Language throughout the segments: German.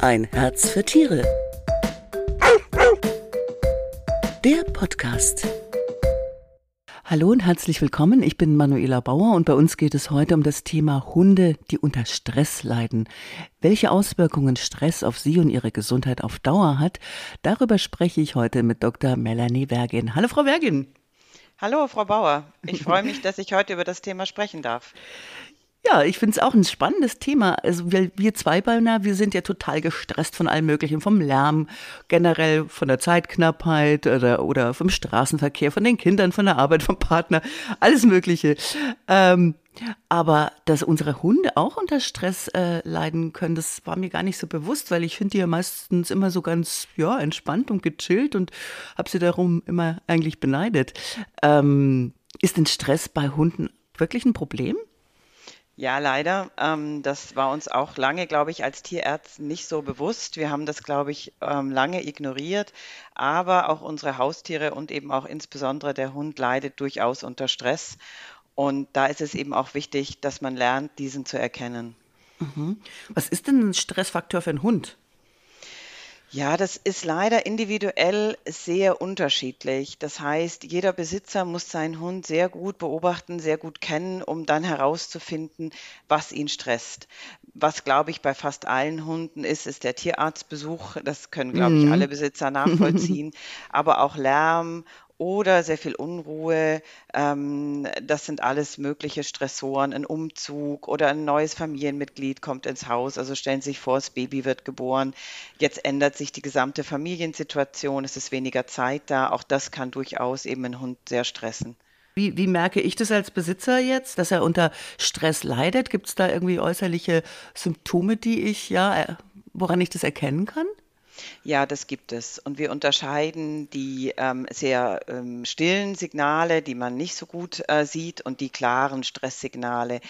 Ein Herz für Tiere. Der Podcast. Hallo und herzlich willkommen. Ich bin Manuela Bauer und bei uns geht es heute um das Thema Hunde, die unter Stress leiden. Welche Auswirkungen Stress auf sie und ihre Gesundheit auf Dauer hat, darüber spreche ich heute mit Dr. Melanie Wergin. Hallo, Frau Wergin. Hallo, Frau Bauer. Ich freue mich, dass ich heute über das Thema sprechen darf. Ja, ich finde es auch ein spannendes Thema. Also wir, wir Zweibeiner, wir sind ja total gestresst von allem Möglichen, vom Lärm, generell von der Zeitknappheit oder, oder vom Straßenverkehr, von den Kindern, von der Arbeit, vom Partner, alles Mögliche. Ähm, aber dass unsere Hunde auch unter Stress äh, leiden können, das war mir gar nicht so bewusst, weil ich finde die ja meistens immer so ganz ja entspannt und gechillt und habe sie darum immer eigentlich beneidet. Ähm, ist denn Stress bei Hunden wirklich ein Problem? Ja, leider. Ähm, das war uns auch lange, glaube ich, als Tierärzten nicht so bewusst. Wir haben das, glaube ich, ähm, lange ignoriert. Aber auch unsere Haustiere und eben auch insbesondere der Hund leidet durchaus unter Stress. Und da ist es eben auch wichtig, dass man lernt, diesen zu erkennen. Mhm. Was ist denn ein Stressfaktor für einen Hund? Ja, das ist leider individuell sehr unterschiedlich. Das heißt, jeder Besitzer muss seinen Hund sehr gut beobachten, sehr gut kennen, um dann herauszufinden, was ihn stresst. Was, glaube ich, bei fast allen Hunden ist, ist der Tierarztbesuch. Das können, glaube ich, mhm. alle Besitzer nachvollziehen. Aber auch Lärm oder sehr viel Unruhe. Ähm, das sind alles mögliche Stressoren, ein Umzug oder ein neues Familienmitglied kommt ins Haus. Also stellen Sie sich vor, das Baby wird geboren. Jetzt ändert sich die gesamte Familiensituation, es ist weniger Zeit da. Auch das kann durchaus eben einen Hund sehr stressen. Wie, wie merke ich das als Besitzer jetzt, dass er unter Stress leidet? Gibt es da irgendwie äußerliche Symptome, die ich ja, äh, woran ich das erkennen kann? Ja, das gibt es. Und wir unterscheiden die ähm, sehr ähm, stillen Signale, die man nicht so gut äh, sieht, und die klaren Stresssignale.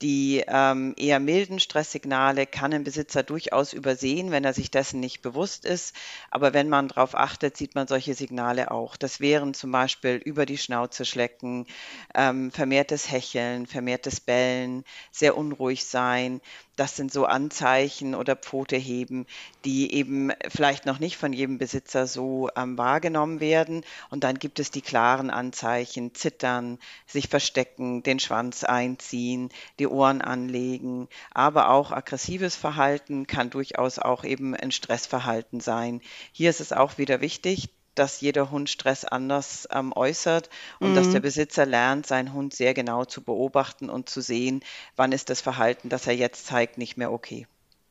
Die ähm, eher milden Stresssignale kann ein Besitzer durchaus übersehen, wenn er sich dessen nicht bewusst ist. Aber wenn man darauf achtet, sieht man solche Signale auch. Das wären zum Beispiel über die Schnauze schlecken, ähm, vermehrtes Hecheln, vermehrtes Bellen, sehr unruhig sein, das sind so Anzeichen oder Pfote heben, die eben vielleicht noch nicht von jedem Besitzer so ähm, wahrgenommen werden. Und dann gibt es die klaren Anzeichen, zittern, sich verstecken, den Schwanz einziehen, die Ohren anlegen, aber auch aggressives Verhalten kann durchaus auch eben ein Stressverhalten sein. Hier ist es auch wieder wichtig, dass jeder Hund Stress anders ähm, äußert und mhm. dass der. Besitzer lernt, seinen Hund sehr genau zu beobachten und zu sehen, wann ist das Verhalten, das er jetzt zeigt, nicht mehr okay.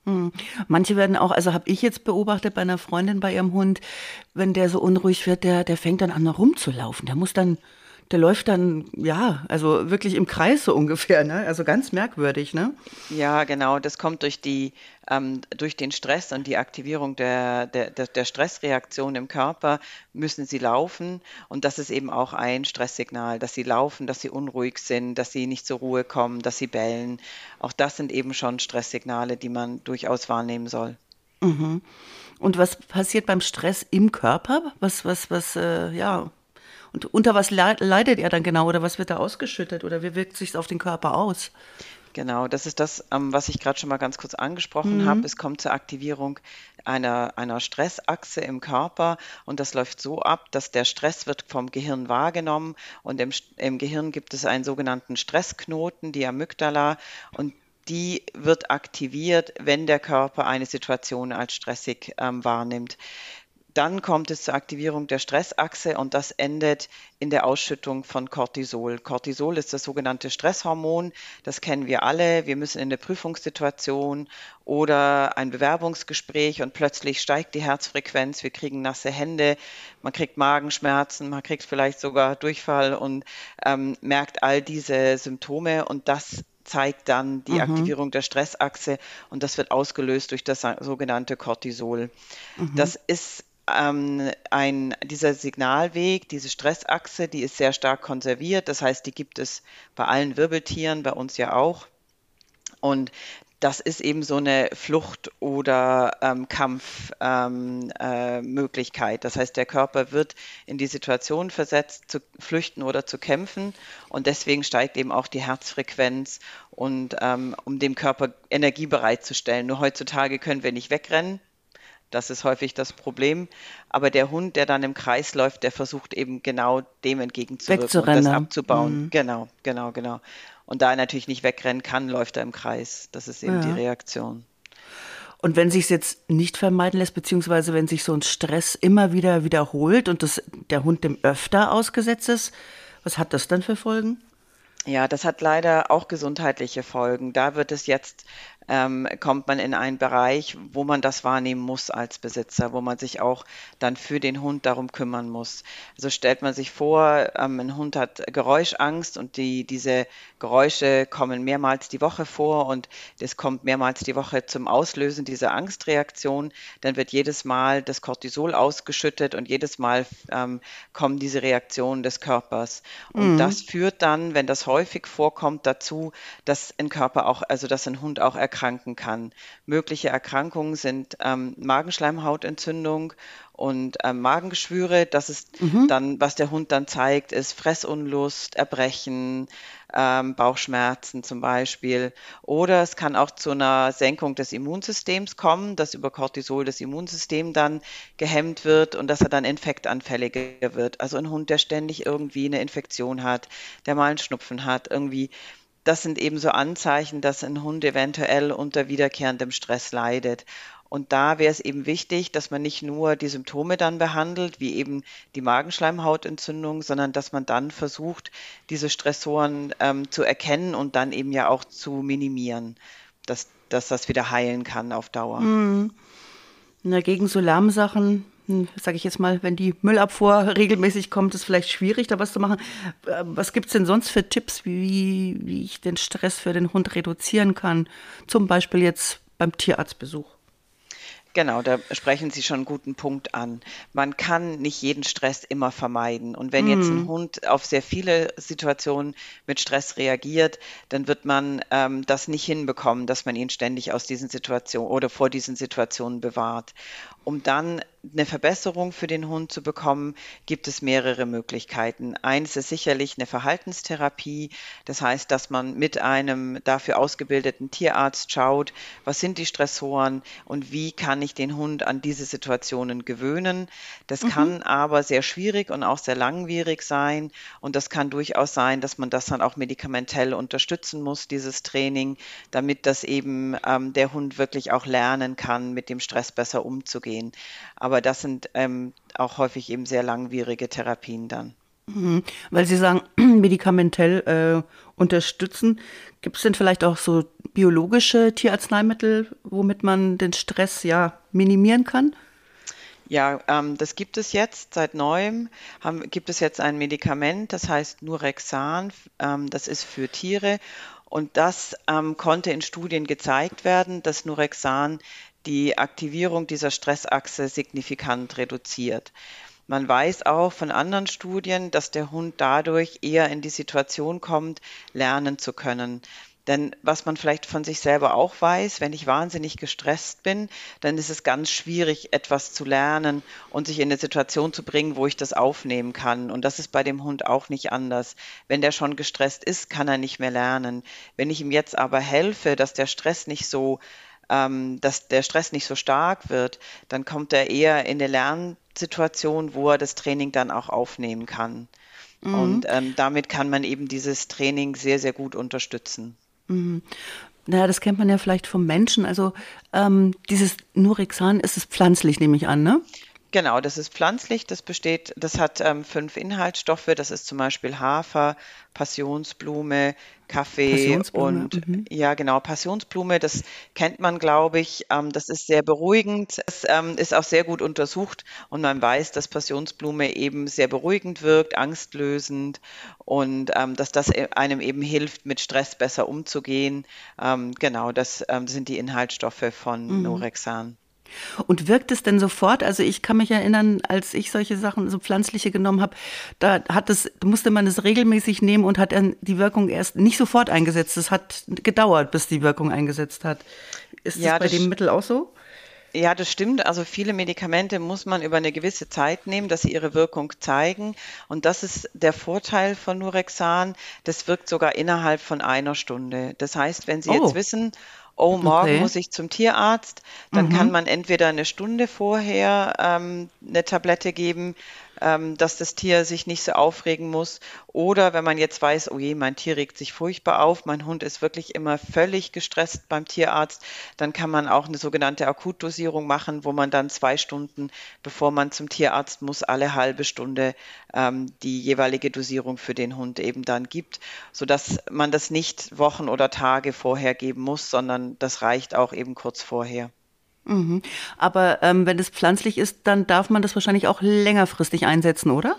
Mhm. Manche werden auch, also habe ich jetzt beobachtet bei einer Freundin bei ihrem Hund, wenn der so unruhig wird, der, der fängt dann an rumzulaufen. Der muss dann der läuft dann, ja, also wirklich im Kreis so ungefähr, ne? Also ganz merkwürdig, ne? Ja, genau. Das kommt durch die, ähm, durch den Stress und die Aktivierung der, der, der Stressreaktion im Körper müssen sie laufen. Und das ist eben auch ein Stresssignal, dass sie laufen, dass sie unruhig sind, dass sie nicht zur Ruhe kommen, dass sie bellen. Auch das sind eben schon Stresssignale, die man durchaus wahrnehmen soll. Mhm. Und was passiert beim Stress im Körper? Was, was, was, äh, ja, und unter was leidet er dann genau oder was wird da ausgeschüttet oder wie wirkt sich auf den Körper aus? Genau, das ist das, ähm, was ich gerade schon mal ganz kurz angesprochen mhm. habe. Es kommt zur Aktivierung einer, einer Stressachse im Körper und das läuft so ab, dass der Stress wird vom Gehirn wahrgenommen und im, im Gehirn gibt es einen sogenannten Stressknoten, die Amygdala und die wird aktiviert, wenn der Körper eine Situation als stressig ähm, wahrnimmt. Dann kommt es zur Aktivierung der Stressachse und das endet in der Ausschüttung von Cortisol. Cortisol ist das sogenannte Stresshormon. Das kennen wir alle. Wir müssen in der Prüfungssituation oder ein Bewerbungsgespräch und plötzlich steigt die Herzfrequenz. Wir kriegen nasse Hände, man kriegt Magenschmerzen, man kriegt vielleicht sogar Durchfall und ähm, merkt all diese Symptome und das zeigt dann die mhm. Aktivierung der Stressachse und das wird ausgelöst durch das sogenannte Cortisol. Mhm. Das ist ähm, ein, dieser Signalweg, diese Stressachse, die ist sehr stark konserviert. Das heißt, die gibt es bei allen Wirbeltieren, bei uns ja auch. Und das ist eben so eine Flucht- oder ähm, Kampfmöglichkeit. Ähm, äh, das heißt, der Körper wird in die Situation versetzt, zu flüchten oder zu kämpfen. Und deswegen steigt eben auch die Herzfrequenz und ähm, um dem Körper Energie bereitzustellen. Nur heutzutage können wir nicht wegrennen. Das ist häufig das Problem. Aber der Hund, der dann im Kreis läuft, der versucht eben genau dem entgegenzuwirken und das abzubauen. Mhm. Genau, genau, genau. Und da er natürlich nicht wegrennen kann, läuft er im Kreis. Das ist eben ja. die Reaktion. Und wenn sich es jetzt nicht vermeiden lässt, beziehungsweise wenn sich so ein Stress immer wieder wiederholt und das, der Hund dem öfter ausgesetzt ist, was hat das dann für Folgen? Ja, das hat leider auch gesundheitliche Folgen. Da wird es jetzt ähm, kommt man in einen Bereich, wo man das wahrnehmen muss als Besitzer, wo man sich auch dann für den Hund darum kümmern muss. Also stellt man sich vor, ähm, ein Hund hat Geräuschangst und die, diese Geräusche kommen mehrmals die Woche vor und es kommt mehrmals die Woche zum Auslösen dieser Angstreaktion, dann wird jedes Mal das Cortisol ausgeschüttet und jedes Mal ähm, kommen diese Reaktionen des Körpers. Und mhm. das führt dann, wenn das häufig vorkommt, dazu, dass ein Körper auch, also dass ein Hund auch erkrankt erkranken kann. Mögliche Erkrankungen sind ähm, Magenschleimhautentzündung und ähm, Magengeschwüre. Das ist mhm. dann, was der Hund dann zeigt, ist Fressunlust, Erbrechen, ähm, Bauchschmerzen zum Beispiel. Oder es kann auch zu einer Senkung des Immunsystems kommen, dass über Cortisol das Immunsystem dann gehemmt wird und dass er dann infektanfälliger wird. Also ein Hund, der ständig irgendwie eine Infektion hat, der mal einen Schnupfen hat, irgendwie das sind eben so Anzeichen, dass ein Hund eventuell unter wiederkehrendem Stress leidet. Und da wäre es eben wichtig, dass man nicht nur die Symptome dann behandelt, wie eben die Magenschleimhautentzündung, sondern dass man dann versucht, diese Stressoren ähm, zu erkennen und dann eben ja auch zu minimieren, dass, dass das wieder heilen kann auf Dauer. Mhm. Na, gegen so Lärmsachen hm, sage ich jetzt mal, wenn die Müllabfuhr regelmäßig kommt, ist vielleicht schwierig, da was zu machen. Äh, was gibt es denn sonst für Tipps, wie, wie ich den Stress für den Hund reduzieren kann? Zum Beispiel jetzt beim Tierarztbesuch. Genau, da sprechen Sie schon einen guten Punkt an. Man kann nicht jeden Stress immer vermeiden. Und wenn jetzt ein hm. Hund auf sehr viele Situationen mit Stress reagiert, dann wird man ähm, das nicht hinbekommen, dass man ihn ständig aus diesen Situationen oder vor diesen Situationen bewahrt. Um dann eine Verbesserung für den Hund zu bekommen, gibt es mehrere Möglichkeiten. Eins ist sicherlich eine Verhaltenstherapie. Das heißt, dass man mit einem dafür ausgebildeten Tierarzt schaut, was sind die Stressoren und wie kann ich den Hund an diese Situationen gewöhnen. Das mhm. kann aber sehr schwierig und auch sehr langwierig sein. Und das kann durchaus sein, dass man das dann auch medikamentell unterstützen muss, dieses Training, damit das eben ähm, der Hund wirklich auch lernen kann, mit dem Stress besser umzugehen. Aber das sind ähm, auch häufig eben sehr langwierige Therapien dann. Mhm. Weil Sie sagen, medikamentell äh, unterstützen. Gibt es denn vielleicht auch so biologische Tierarzneimittel, womit man den Stress ja minimieren kann? Ja, ähm, das gibt es jetzt seit neuem. Haben, gibt es jetzt ein Medikament, das heißt Nurexan. Ähm, das ist für Tiere. Und das ähm, konnte in Studien gezeigt werden, dass Nurexan die Aktivierung dieser Stressachse signifikant reduziert. Man weiß auch von anderen Studien, dass der Hund dadurch eher in die Situation kommt, lernen zu können. Denn was man vielleicht von sich selber auch weiß, wenn ich wahnsinnig gestresst bin, dann ist es ganz schwierig, etwas zu lernen und sich in eine Situation zu bringen, wo ich das aufnehmen kann. Und das ist bei dem Hund auch nicht anders. Wenn der schon gestresst ist, kann er nicht mehr lernen. Wenn ich ihm jetzt aber helfe, dass der Stress nicht so ähm, dass der Stress nicht so stark wird, dann kommt er eher in eine Lernsituation, wo er das Training dann auch aufnehmen kann. Mhm. Und ähm, damit kann man eben dieses Training sehr, sehr gut unterstützen. Mhm. Naja, das kennt man ja vielleicht vom Menschen. Also ähm, dieses Nurexan ist es pflanzlich, nehme ich an, ne? Genau, das ist pflanzlich. Das besteht, das hat ähm, fünf Inhaltsstoffe. Das ist zum Beispiel Hafer, Passionsblume, Kaffee Passionsblume, und mhm. ja, genau, Passionsblume. Das kennt man, glaube ich. Ähm, das ist sehr beruhigend. Es ähm, ist auch sehr gut untersucht und man weiß, dass Passionsblume eben sehr beruhigend wirkt, angstlösend und ähm, dass das e, einem eben hilft, mit Stress besser umzugehen. Ähm, genau, das, ähm, das sind die Inhaltsstoffe von mhm. Norexan. Und wirkt es denn sofort? Also ich kann mich erinnern, als ich solche Sachen, so pflanzliche genommen habe, da hat es, musste man es regelmäßig nehmen und hat dann die Wirkung erst nicht sofort eingesetzt. Es hat gedauert, bis die Wirkung eingesetzt hat. Ist ja, das bei dem Mittel auch so? Ja, das stimmt. Also viele Medikamente muss man über eine gewisse Zeit nehmen, dass sie ihre Wirkung zeigen. Und das ist der Vorteil von Nurexan. Das wirkt sogar innerhalb von einer Stunde. Das heißt, wenn Sie oh. jetzt wissen, oh, morgen okay. muss ich zum Tierarzt, dann mhm. kann man entweder eine Stunde vorher ähm, eine Tablette geben, dass das Tier sich nicht so aufregen muss. Oder wenn man jetzt weiß, oh je, mein Tier regt sich furchtbar auf, mein Hund ist wirklich immer völlig gestresst beim Tierarzt, dann kann man auch eine sogenannte Akutdosierung machen, wo man dann zwei Stunden, bevor man zum Tierarzt muss, alle halbe Stunde ähm, die jeweilige Dosierung für den Hund eben dann gibt, sodass man das nicht Wochen oder Tage vorher geben muss, sondern das reicht auch eben kurz vorher. Mhm. Aber ähm, wenn es pflanzlich ist, dann darf man das wahrscheinlich auch längerfristig einsetzen, oder?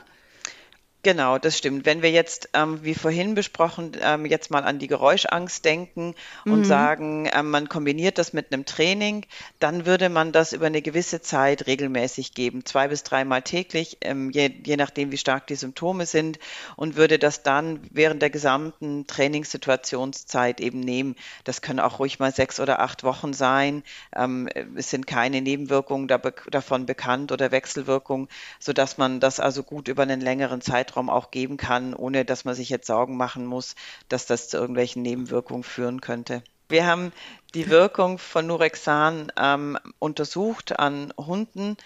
Genau, das stimmt. Wenn wir jetzt, ähm, wie vorhin besprochen, ähm, jetzt mal an die Geräuschangst denken und mhm. sagen, ähm, man kombiniert das mit einem Training, dann würde man das über eine gewisse Zeit regelmäßig geben, zwei bis dreimal täglich, ähm, je, je nachdem, wie stark die Symptome sind, und würde das dann während der gesamten Trainingssituationszeit eben nehmen. Das können auch ruhig mal sechs oder acht Wochen sein. Ähm, es sind keine Nebenwirkungen davon bekannt oder Wechselwirkungen, sodass man das also gut über einen längeren Zeitraum Zeitraum auch geben kann, ohne dass man sich jetzt Sorgen machen muss, dass das zu irgendwelchen Nebenwirkungen führen könnte. Wir haben die Wirkung von Nurexan ähm, untersucht an Hunden,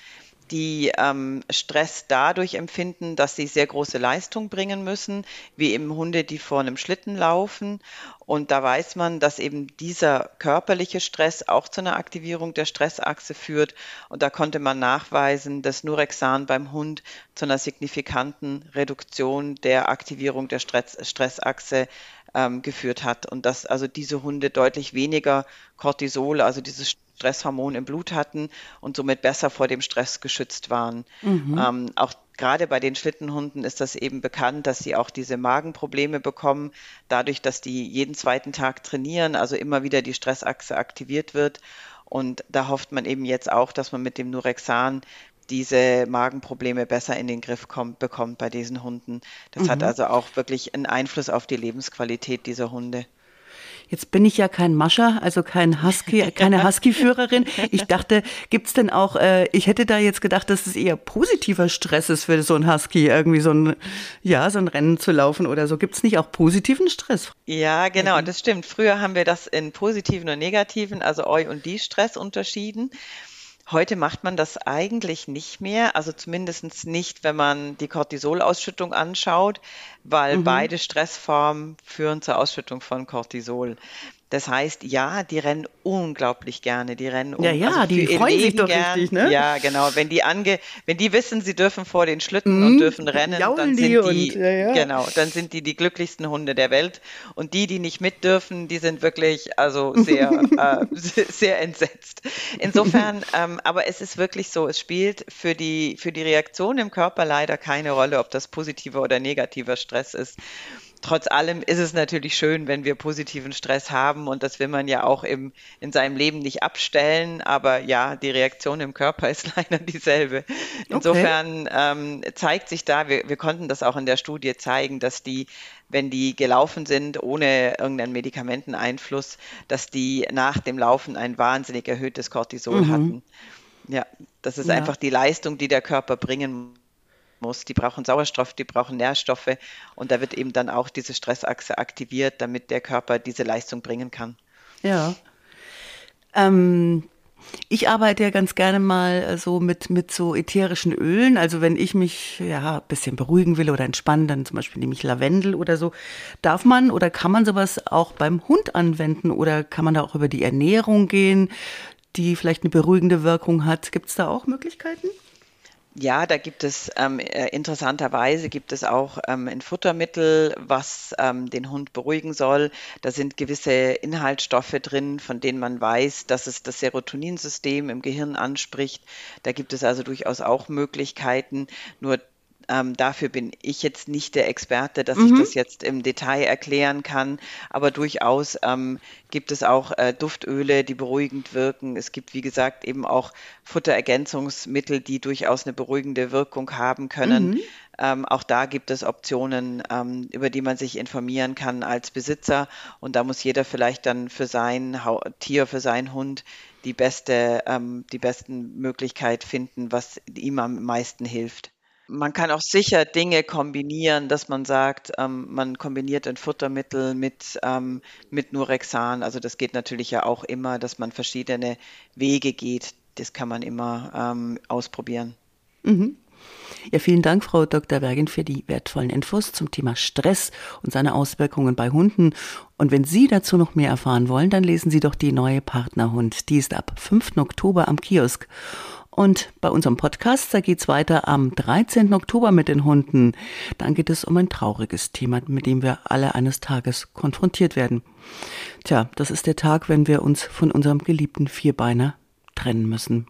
die ähm, Stress dadurch empfinden, dass sie sehr große Leistung bringen müssen, wie eben Hunde, die vor einem Schlitten laufen. Und da weiß man, dass eben dieser körperliche Stress auch zu einer Aktivierung der Stressachse führt. Und da konnte man nachweisen, dass Nurexan beim Hund zu einer signifikanten Reduktion der Aktivierung der Stress Stressachse ähm, geführt hat. Und dass also diese Hunde deutlich weniger Cortisol, also dieses Stresshormon im Blut hatten und somit besser vor dem Stress geschützt waren. Mhm. Ähm, auch gerade bei den Schlittenhunden ist das eben bekannt, dass sie auch diese Magenprobleme bekommen, dadurch, dass die jeden zweiten Tag trainieren, also immer wieder die Stressachse aktiviert wird. Und da hofft man eben jetzt auch, dass man mit dem Nurexan diese Magenprobleme besser in den Griff kommt, bekommt bei diesen Hunden. Das mhm. hat also auch wirklich einen Einfluss auf die Lebensqualität dieser Hunde. Jetzt bin ich ja kein Mascher, also kein Husky, keine Husky-Führerin. Ich dachte, gibt's denn auch, äh, ich hätte da jetzt gedacht, dass es eher positiver Stress ist für so ein Husky, irgendwie so ein, ja, so ein Rennen zu laufen oder so. Gibt's nicht auch positiven Stress? Ja, genau, das stimmt. Früher haben wir das in positiven und negativen, also Eu- und Die-Stress unterschieden. Heute macht man das eigentlich nicht mehr, also zumindest nicht, wenn man die Cortisolausschüttung anschaut, weil mhm. beide Stressformen führen zur Ausschüttung von Cortisol. Das heißt, ja, die rennen unglaublich gerne. Die rennen um, Ja, ja, also die freuen Leben sich doch gern. richtig, ne? Ja, genau. Wenn die ange, wenn die wissen, sie dürfen vor den Schlitten mhm. und dürfen rennen, dann sind die, und, ja, ja. genau, dann sind die die glücklichsten Hunde der Welt. Und die, die nicht mit dürfen, die sind wirklich also sehr, äh, sehr entsetzt. Insofern, ähm, aber es ist wirklich so, es spielt für die für die Reaktion im Körper leider keine Rolle, ob das positiver oder negativer Stress ist trotz allem ist es natürlich schön, wenn wir positiven Stress haben und das will man ja auch im, in seinem Leben nicht abstellen. Aber ja, die Reaktion im Körper ist leider dieselbe. Insofern okay. ähm, zeigt sich da, wir, wir konnten das auch in der Studie zeigen, dass die wenn die gelaufen sind ohne irgendeinen Medikamenteneinfluss, dass die nach dem Laufen ein wahnsinnig erhöhtes Cortisol mhm. hatten. Ja, das ist ja. einfach die Leistung, die der Körper bringen muss. Die brauchen Sauerstoff, die brauchen Nährstoffe und da wird eben dann auch diese Stressachse aktiviert, damit der Körper diese Leistung bringen kann. Ja. Ähm, ich arbeite ja ganz gerne mal so mit, mit so ätherischen Ölen. Also wenn ich mich ja ein bisschen beruhigen will oder entspannen, dann zum Beispiel nehme ich Lavendel oder so. Darf man oder kann man sowas auch beim Hund anwenden oder kann man da auch über die Ernährung gehen, die vielleicht eine beruhigende Wirkung hat? Gibt es da auch Möglichkeiten? Ja, da gibt es ähm, äh, interessanterweise gibt es auch ähm, ein Futtermittel, was ähm, den Hund beruhigen soll. Da sind gewisse Inhaltsstoffe drin, von denen man weiß, dass es das Serotoninsystem im Gehirn anspricht. Da gibt es also durchaus auch Möglichkeiten. Nur Ähm, dafür bin ich jetzt nicht der Experte, dass ich Mhm. das jetzt im Detail erklären kann, aber durchaus ähm, gibt es auch äh, Duftöle, die beruhigend wirken. Es gibt, wie gesagt, eben auch Futterergänzungsmittel, die durchaus eine beruhigende Wirkung haben können. Mhm. Ähm, auch da gibt es Optionen, ähm, über die man sich informieren kann als Besitzer. Und da muss jeder vielleicht dann für sein Hau Tier, für seinen Hund die beste, ähm, die besten Möglichkeit finden, was ihm am meisten hilft. Man kann auch sicher Dinge kombinieren, dass man sagt, ähm, man kombiniert ein Futtermittel mit, ähm, mit Nurexan. Also das geht natürlich ja auch immer, dass man verschiedene Wege geht. Das kann man immer ähm, ausprobieren. Mhm. Ja, vielen Dank, Frau Dr. Bergin, für die wertvollen Infos zum Thema Stress und seine Auswirkungen bei Hunden. Und wenn Sie dazu noch mehr erfahren wollen, dann lesen Sie doch die neue Partnerhund. Die ist ab 5. Oktober am Kiosk. Und bei unserem Podcast, da geht's weiter am 13. Oktober mit den Hunden. Dann geht es um ein trauriges Thema, mit dem wir alle eines Tages konfrontiert werden. Tja, das ist der Tag, wenn wir uns von unserem geliebten Vierbeiner trennen müssen.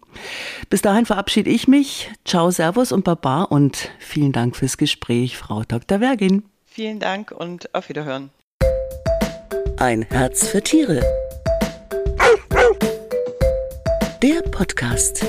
Bis dahin verabschiede ich mich. Ciao, Servus und Baba und vielen Dank fürs Gespräch, Frau Dr. Wergin. Vielen Dank und auf Wiederhören. Ein Herz für Tiere. Der Podcast.